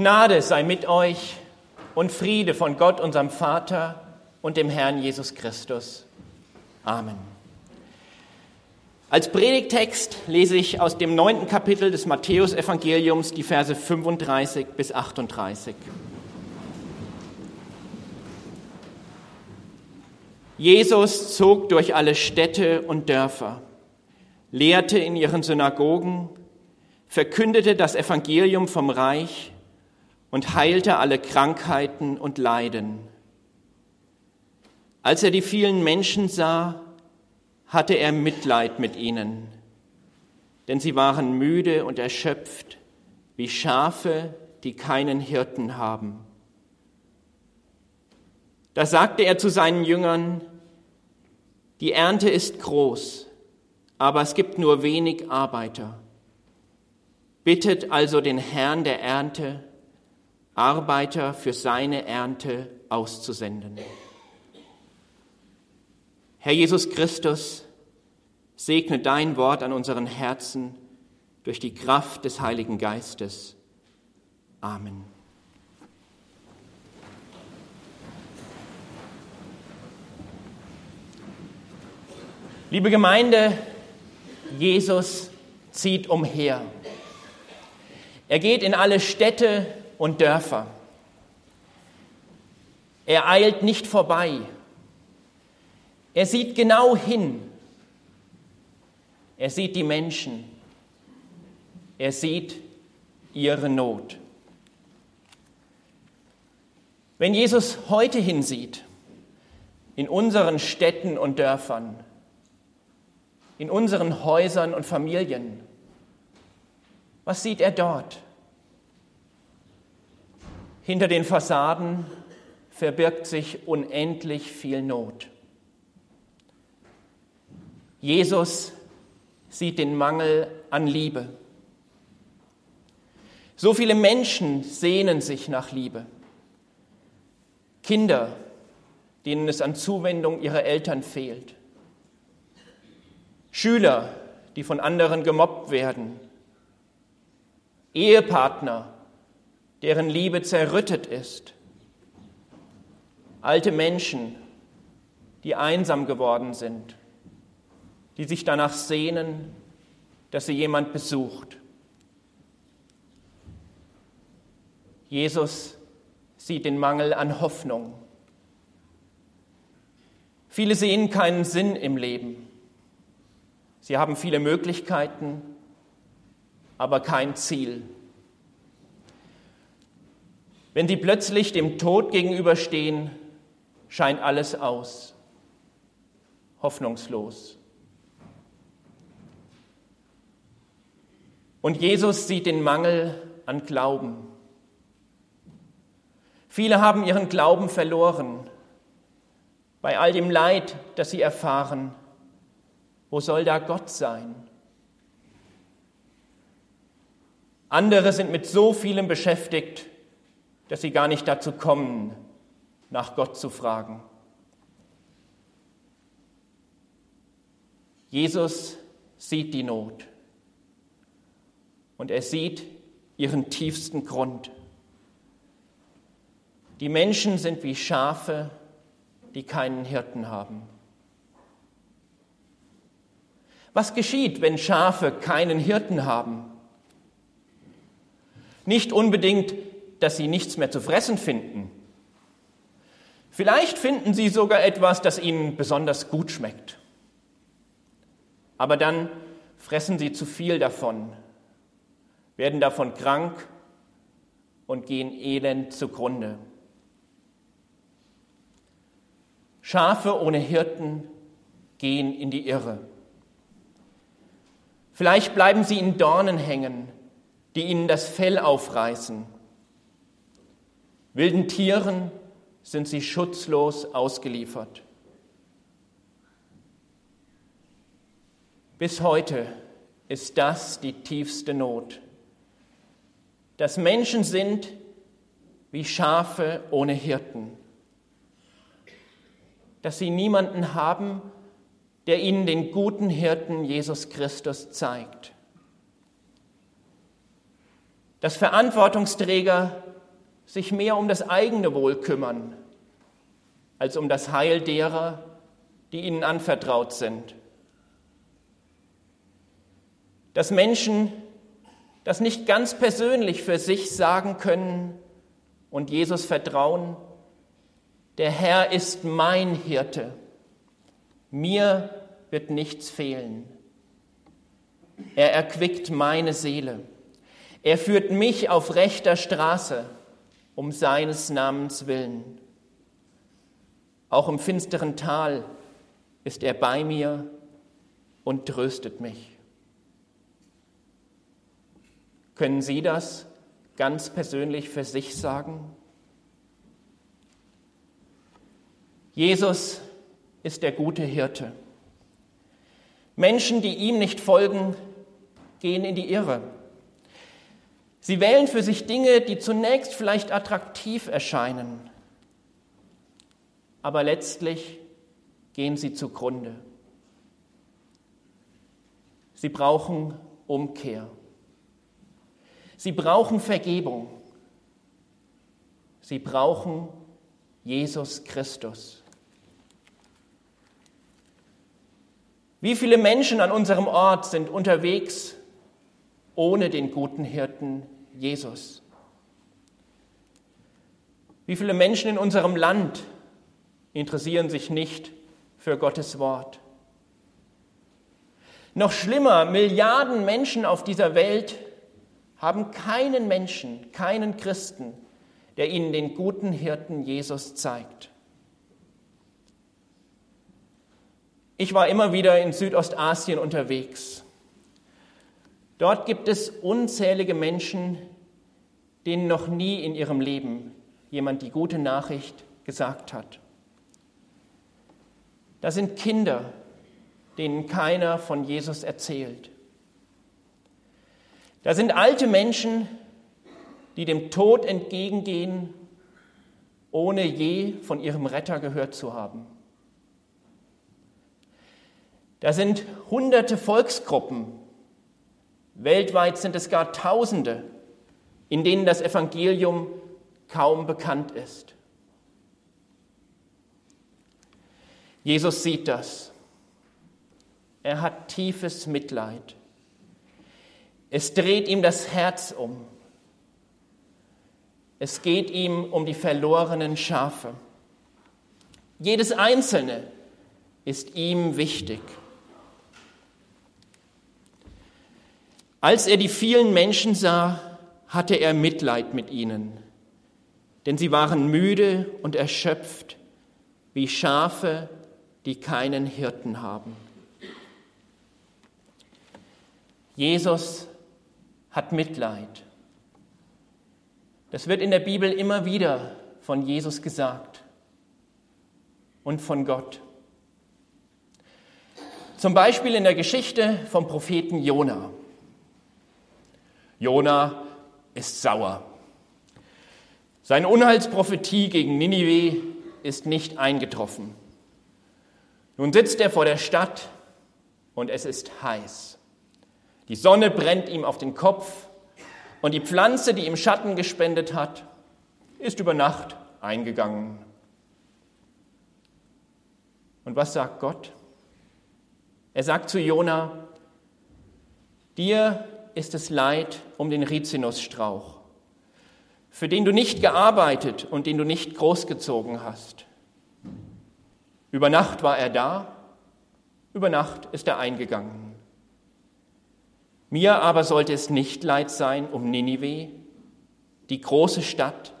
Gnade sei mit euch und Friede von Gott, unserem Vater und dem Herrn Jesus Christus. Amen. Als Predigtext lese ich aus dem neunten Kapitel des Matthäusevangeliums die Verse 35 bis 38. Jesus zog durch alle Städte und Dörfer, lehrte in ihren Synagogen, verkündete das Evangelium vom Reich und heilte alle Krankheiten und Leiden. Als er die vielen Menschen sah, hatte er Mitleid mit ihnen, denn sie waren müde und erschöpft, wie Schafe, die keinen Hirten haben. Da sagte er zu seinen Jüngern, die Ernte ist groß, aber es gibt nur wenig Arbeiter. Bittet also den Herrn der Ernte, Arbeiter für seine Ernte auszusenden. Herr Jesus Christus, segne dein Wort an unseren Herzen durch die Kraft des Heiligen Geistes. Amen. Liebe Gemeinde, Jesus zieht umher. Er geht in alle Städte und Dörfer. Er eilt nicht vorbei. Er sieht genau hin. Er sieht die Menschen. Er sieht ihre Not. Wenn Jesus heute hinsieht, in unseren Städten und Dörfern, in unseren Häusern und Familien, was sieht er dort? Hinter den Fassaden verbirgt sich unendlich viel Not. Jesus sieht den Mangel an Liebe. So viele Menschen sehnen sich nach Liebe. Kinder, denen es an Zuwendung ihrer Eltern fehlt. Schüler, die von anderen gemobbt werden. Ehepartner, deren Liebe zerrüttet ist. Alte Menschen, die einsam geworden sind, die sich danach sehnen, dass sie jemand besucht. Jesus sieht den Mangel an Hoffnung. Viele sehen keinen Sinn im Leben. Sie haben viele Möglichkeiten, aber kein Ziel. Wenn sie plötzlich dem Tod gegenüberstehen, scheint alles aus, hoffnungslos. Und Jesus sieht den Mangel an Glauben. Viele haben ihren Glauben verloren. Bei all dem Leid, das sie erfahren, wo soll da Gott sein? Andere sind mit so vielem beschäftigt, dass sie gar nicht dazu kommen, nach Gott zu fragen. Jesus sieht die Not und er sieht ihren tiefsten Grund. Die Menschen sind wie Schafe, die keinen Hirten haben. Was geschieht, wenn Schafe keinen Hirten haben? Nicht unbedingt dass sie nichts mehr zu fressen finden. Vielleicht finden sie sogar etwas, das ihnen besonders gut schmeckt. Aber dann fressen sie zu viel davon, werden davon krank und gehen elend zugrunde. Schafe ohne Hirten gehen in die Irre. Vielleicht bleiben sie in Dornen hängen, die ihnen das Fell aufreißen Wilden Tieren sind sie schutzlos ausgeliefert. Bis heute ist das die tiefste Not, dass Menschen sind wie Schafe ohne Hirten, dass sie niemanden haben, der ihnen den guten Hirten Jesus Christus zeigt. Dass Verantwortungsträger sich mehr um das eigene Wohl kümmern, als um das Heil derer, die ihnen anvertraut sind. Dass Menschen das nicht ganz persönlich für sich sagen können und Jesus vertrauen, der Herr ist mein Hirte, mir wird nichts fehlen. Er erquickt meine Seele. Er führt mich auf rechter Straße um seines Namens willen. Auch im finsteren Tal ist er bei mir und tröstet mich. Können Sie das ganz persönlich für sich sagen? Jesus ist der gute Hirte. Menschen, die ihm nicht folgen, gehen in die Irre. Sie wählen für sich Dinge, die zunächst vielleicht attraktiv erscheinen, aber letztlich gehen sie zugrunde. Sie brauchen Umkehr. Sie brauchen Vergebung. Sie brauchen Jesus Christus. Wie viele Menschen an unserem Ort sind unterwegs ohne den guten Hirten Jesus? Wie viele Menschen in unserem Land interessieren sich nicht für Gottes Wort? Noch schlimmer, Milliarden Menschen auf dieser Welt haben keinen Menschen, keinen Christen, der ihnen den guten Hirten Jesus zeigt. Ich war immer wieder in Südostasien unterwegs Dort gibt es unzählige Menschen, denen noch nie in ihrem Leben jemand die gute Nachricht gesagt hat. Da sind Kinder, denen keiner von Jesus erzählt. Da sind alte Menschen, die dem Tod entgegengehen, ohne je von ihrem Retter gehört zu haben. Da sind hunderte Volksgruppen, Weltweit sind es gar Tausende, in denen das Evangelium kaum bekannt ist. Jesus sieht das. Er hat tiefes Mitleid. Es dreht ihm das Herz um. Es geht ihm um die verlorenen Schafe. Jedes Einzelne ist ihm wichtig. Als er die vielen Menschen sah, hatte er Mitleid mit ihnen, denn sie waren müde und erschöpft, wie Schafe, die keinen Hirten haben. Jesus hat Mitleid. Das wird in der Bibel immer wieder von Jesus gesagt und von Gott. Zum Beispiel in der Geschichte vom Propheten Jona. Jona ist sauer. Seine Unheilsprophetie gegen Ninive ist nicht eingetroffen. Nun sitzt er vor der Stadt und es ist heiß. Die Sonne brennt ihm auf den Kopf und die Pflanze, die ihm Schatten gespendet hat, ist über Nacht eingegangen. Und was sagt Gott? Er sagt zu Jona, dir ist es Leid um den Rizinusstrauch, für den du nicht gearbeitet und den du nicht großgezogen hast. Über Nacht war er da, über Nacht ist er eingegangen. Mir aber sollte es nicht leid sein um Ninive, die große Stadt,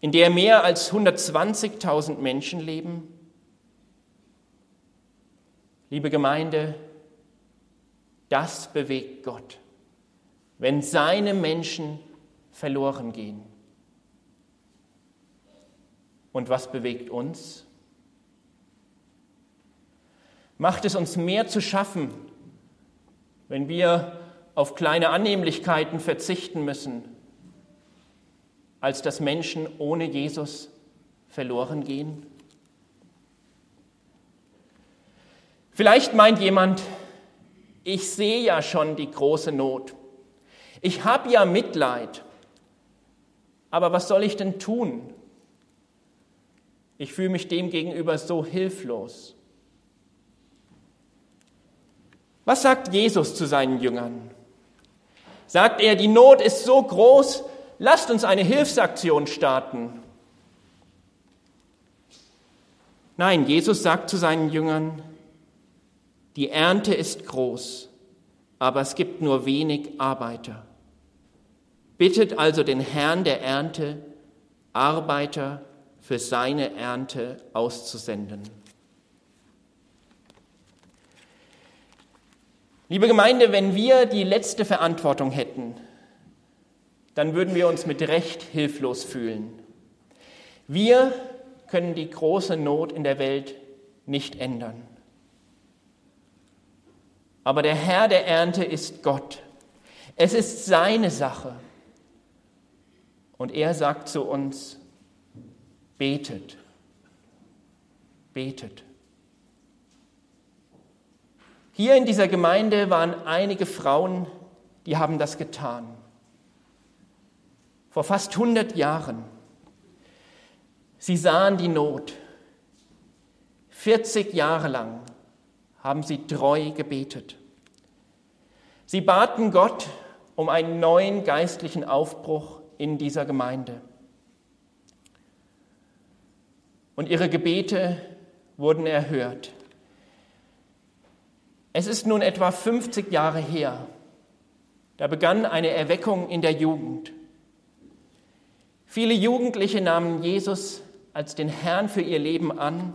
in der mehr als 120.000 Menschen leben. Liebe Gemeinde, das bewegt Gott wenn seine Menschen verloren gehen. Und was bewegt uns? Macht es uns mehr zu schaffen, wenn wir auf kleine Annehmlichkeiten verzichten müssen, als dass Menschen ohne Jesus verloren gehen? Vielleicht meint jemand, ich sehe ja schon die große Not. Ich habe ja Mitleid, aber was soll ich denn tun? Ich fühle mich dem gegenüber so hilflos. Was sagt Jesus zu seinen Jüngern? Sagt er, die Not ist so groß, lasst uns eine Hilfsaktion starten. Nein, Jesus sagt zu seinen Jüngern, die Ernte ist groß, aber es gibt nur wenig Arbeiter. Bittet also den Herrn der Ernte, Arbeiter für seine Ernte auszusenden. Liebe Gemeinde, wenn wir die letzte Verantwortung hätten, dann würden wir uns mit Recht hilflos fühlen. Wir können die große Not in der Welt nicht ändern. Aber der Herr der Ernte ist Gott. Es ist seine Sache. Und er sagt zu uns, betet, betet. Hier in dieser Gemeinde waren einige Frauen, die haben das getan. Vor fast 100 Jahren. Sie sahen die Not. 40 Jahre lang haben sie treu gebetet. Sie baten Gott um einen neuen geistlichen Aufbruch in dieser Gemeinde. Und ihre Gebete wurden erhört. Es ist nun etwa 50 Jahre her. Da begann eine Erweckung in der Jugend. Viele Jugendliche nahmen Jesus als den Herrn für ihr Leben an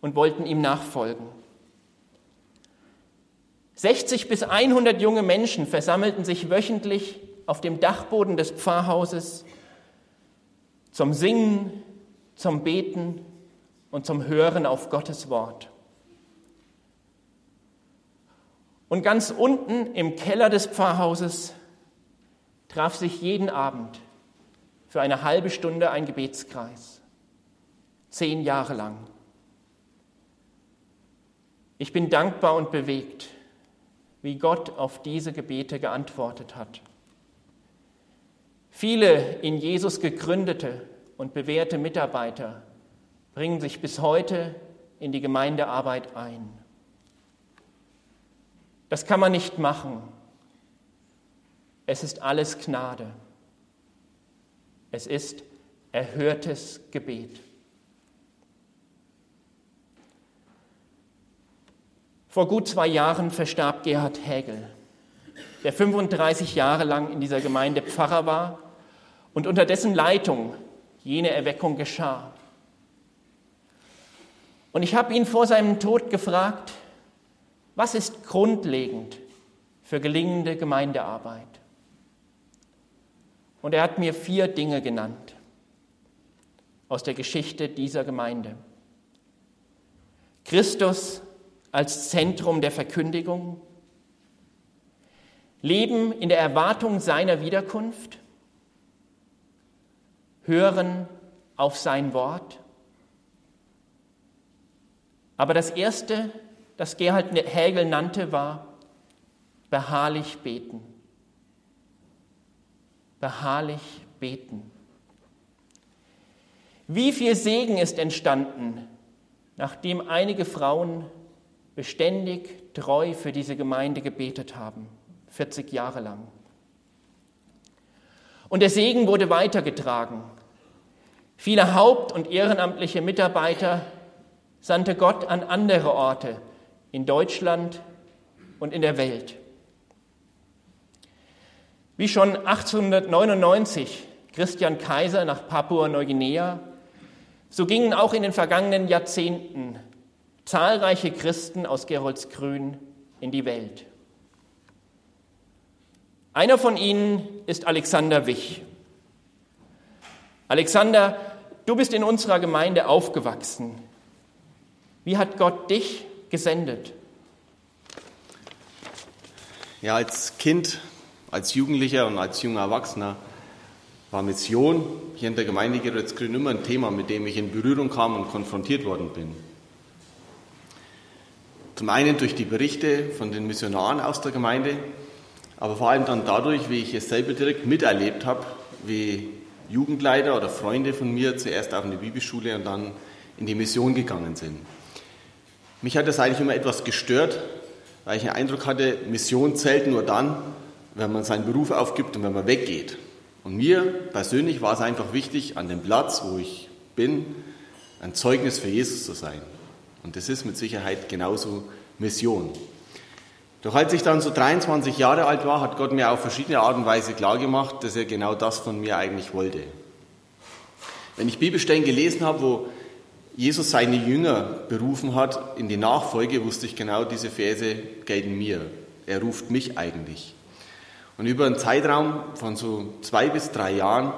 und wollten ihm nachfolgen. 60 bis 100 junge Menschen versammelten sich wöchentlich auf dem Dachboden des Pfarrhauses zum Singen, zum Beten und zum Hören auf Gottes Wort. Und ganz unten im Keller des Pfarrhauses traf sich jeden Abend für eine halbe Stunde ein Gebetskreis. Zehn Jahre lang. Ich bin dankbar und bewegt, wie Gott auf diese Gebete geantwortet hat. Viele in Jesus gegründete und bewährte Mitarbeiter bringen sich bis heute in die Gemeindearbeit ein. Das kann man nicht machen. Es ist alles Gnade. Es ist erhörtes Gebet. Vor gut zwei Jahren verstarb Gerhard Hägel, der 35 Jahre lang in dieser Gemeinde Pfarrer war und unter dessen Leitung jene Erweckung geschah. Und ich habe ihn vor seinem Tod gefragt, was ist grundlegend für gelingende Gemeindearbeit? Und er hat mir vier Dinge genannt aus der Geschichte dieser Gemeinde. Christus als Zentrum der Verkündigung, Leben in der Erwartung seiner Wiederkunft, Hören auf sein Wort. Aber das Erste, das Gerhard Hägel nannte, war beharrlich beten. Beharrlich beten. Wie viel Segen ist entstanden, nachdem einige Frauen beständig treu für diese Gemeinde gebetet haben, 40 Jahre lang. Und der Segen wurde weitergetragen. Viele haupt- und ehrenamtliche Mitarbeiter sandte Gott an andere Orte, in Deutschland und in der Welt. Wie schon 1899 Christian Kaiser nach Papua-Neuguinea, so gingen auch in den vergangenen Jahrzehnten zahlreiche Christen aus Geroldsgrün in die Welt. Einer von ihnen ist Alexander Wich. Alexander, du bist in unserer Gemeinde aufgewachsen. Wie hat Gott dich gesendet? Ja, als Kind, als Jugendlicher und als junger Erwachsener war Mission hier in der Gemeinde Geretsgrün immer ein Thema, mit dem ich in Berührung kam und konfrontiert worden bin. Zum einen durch die Berichte von den Missionaren aus der Gemeinde, aber vor allem dann dadurch, wie ich es selber direkt miterlebt habe, wie Jugendleiter oder Freunde von mir zuerst auf eine Bibelschule und dann in die Mission gegangen sind. Mich hat das eigentlich immer etwas gestört, weil ich den Eindruck hatte, Mission zählt nur dann, wenn man seinen Beruf aufgibt und wenn man weggeht. Und mir persönlich war es einfach wichtig, an dem Platz, wo ich bin, ein Zeugnis für Jesus zu sein. Und das ist mit Sicherheit genauso Mission. Doch als ich dann so 23 Jahre alt war, hat Gott mir auf verschiedene Art und Weise klargemacht, dass er genau das von mir eigentlich wollte. Wenn ich Bibelstellen gelesen habe, wo Jesus seine Jünger berufen hat in die Nachfolge, wusste ich genau, diese Verse gelten mir. Er ruft mich eigentlich. Und über einen Zeitraum von so zwei bis drei Jahren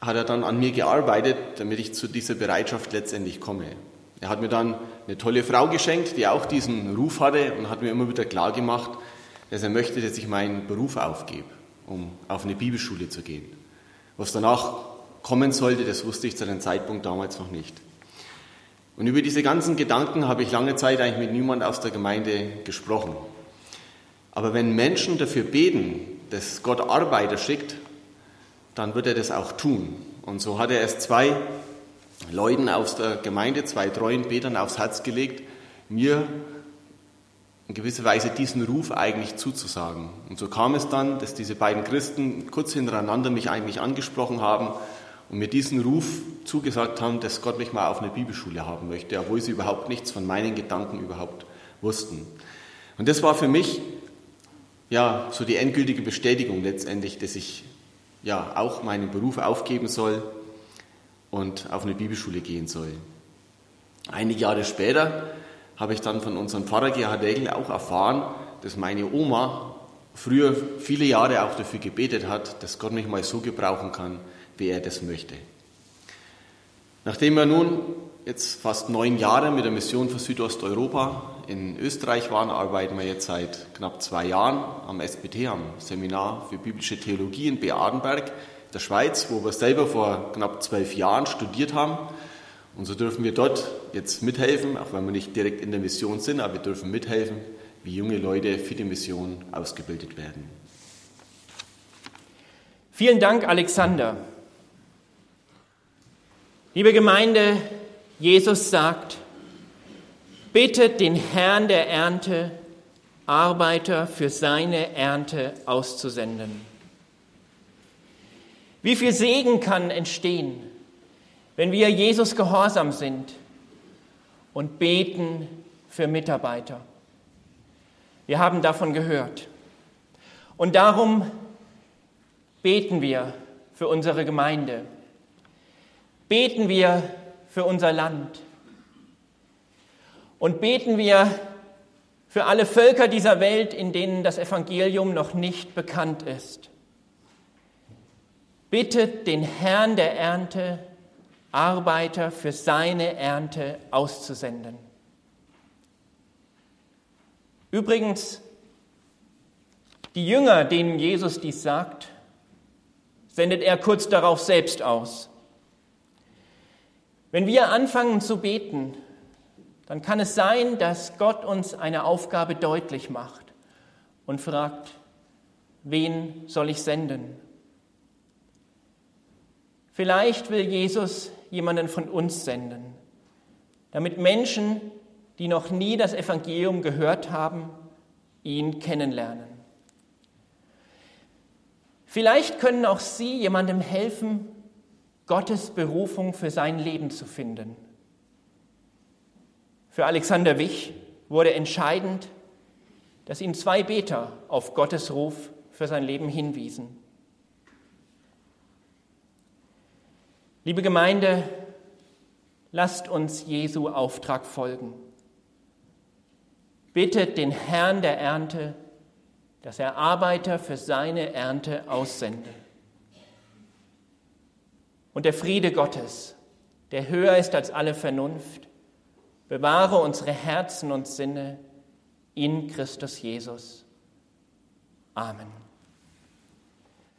hat er dann an mir gearbeitet, damit ich zu dieser Bereitschaft letztendlich komme. Er hat mir dann eine tolle Frau geschenkt, die auch diesen Ruf hatte und hat mir immer wieder klar gemacht, dass er möchte, dass ich meinen Beruf aufgebe, um auf eine Bibelschule zu gehen. Was danach kommen sollte, das wusste ich zu dem Zeitpunkt damals noch nicht. Und über diese ganzen Gedanken habe ich lange Zeit eigentlich mit niemand aus der Gemeinde gesprochen. Aber wenn Menschen dafür beten, dass Gott Arbeiter schickt, dann wird er das auch tun. Und so hat er es zwei Leuten aus der Gemeinde, zwei treuen Betern aufs Herz gelegt, mir in gewisser Weise diesen Ruf eigentlich zuzusagen. Und so kam es dann, dass diese beiden Christen kurz hintereinander mich eigentlich angesprochen haben und mir diesen Ruf zugesagt haben, dass Gott mich mal auf eine Bibelschule haben möchte, obwohl sie überhaupt nichts von meinen Gedanken überhaupt wussten. Und das war für mich ja so die endgültige Bestätigung letztendlich, dass ich ja auch meinen Beruf aufgeben soll und auf eine Bibelschule gehen soll. Einige Jahre später habe ich dann von unserem Pfarrer Gerhard Degel auch erfahren, dass meine Oma früher viele Jahre auch dafür gebetet hat, dass Gott mich mal so gebrauchen kann, wie er das möchte. Nachdem wir nun jetzt fast neun Jahre mit der Mission für Südosteuropa in Österreich waren, arbeiten wir jetzt seit knapp zwei Jahren am SBT, am Seminar für biblische Theologie in Beadenberg der Schweiz, wo wir selber vor knapp zwölf Jahren studiert haben. Und so dürfen wir dort jetzt mithelfen, auch wenn wir nicht direkt in der Mission sind, aber wir dürfen mithelfen, wie junge Leute für die Mission ausgebildet werden. Vielen Dank, Alexander. Liebe Gemeinde, Jesus sagt, bittet den Herrn der Ernte, Arbeiter für seine Ernte auszusenden. Wie viel Segen kann entstehen, wenn wir Jesus gehorsam sind und beten für Mitarbeiter. Wir haben davon gehört. Und darum beten wir für unsere Gemeinde. Beten wir für unser Land. Und beten wir für alle Völker dieser Welt, in denen das Evangelium noch nicht bekannt ist bittet den Herrn der Ernte, Arbeiter für seine Ernte auszusenden. Übrigens, die Jünger, denen Jesus dies sagt, sendet er kurz darauf selbst aus. Wenn wir anfangen zu beten, dann kann es sein, dass Gott uns eine Aufgabe deutlich macht und fragt, wen soll ich senden? Vielleicht will Jesus jemanden von uns senden, damit Menschen, die noch nie das Evangelium gehört haben, ihn kennenlernen. Vielleicht können auch Sie jemandem helfen, Gottes Berufung für sein Leben zu finden. Für Alexander Wich wurde entscheidend, dass ihn zwei Beter auf Gottes Ruf für sein Leben hinwiesen. Liebe Gemeinde, lasst uns Jesu Auftrag folgen. Bittet den Herrn der Ernte, dass er Arbeiter für seine Ernte aussende. Und der Friede Gottes, der höher ist als alle Vernunft, bewahre unsere Herzen und Sinne in Christus Jesus. Amen.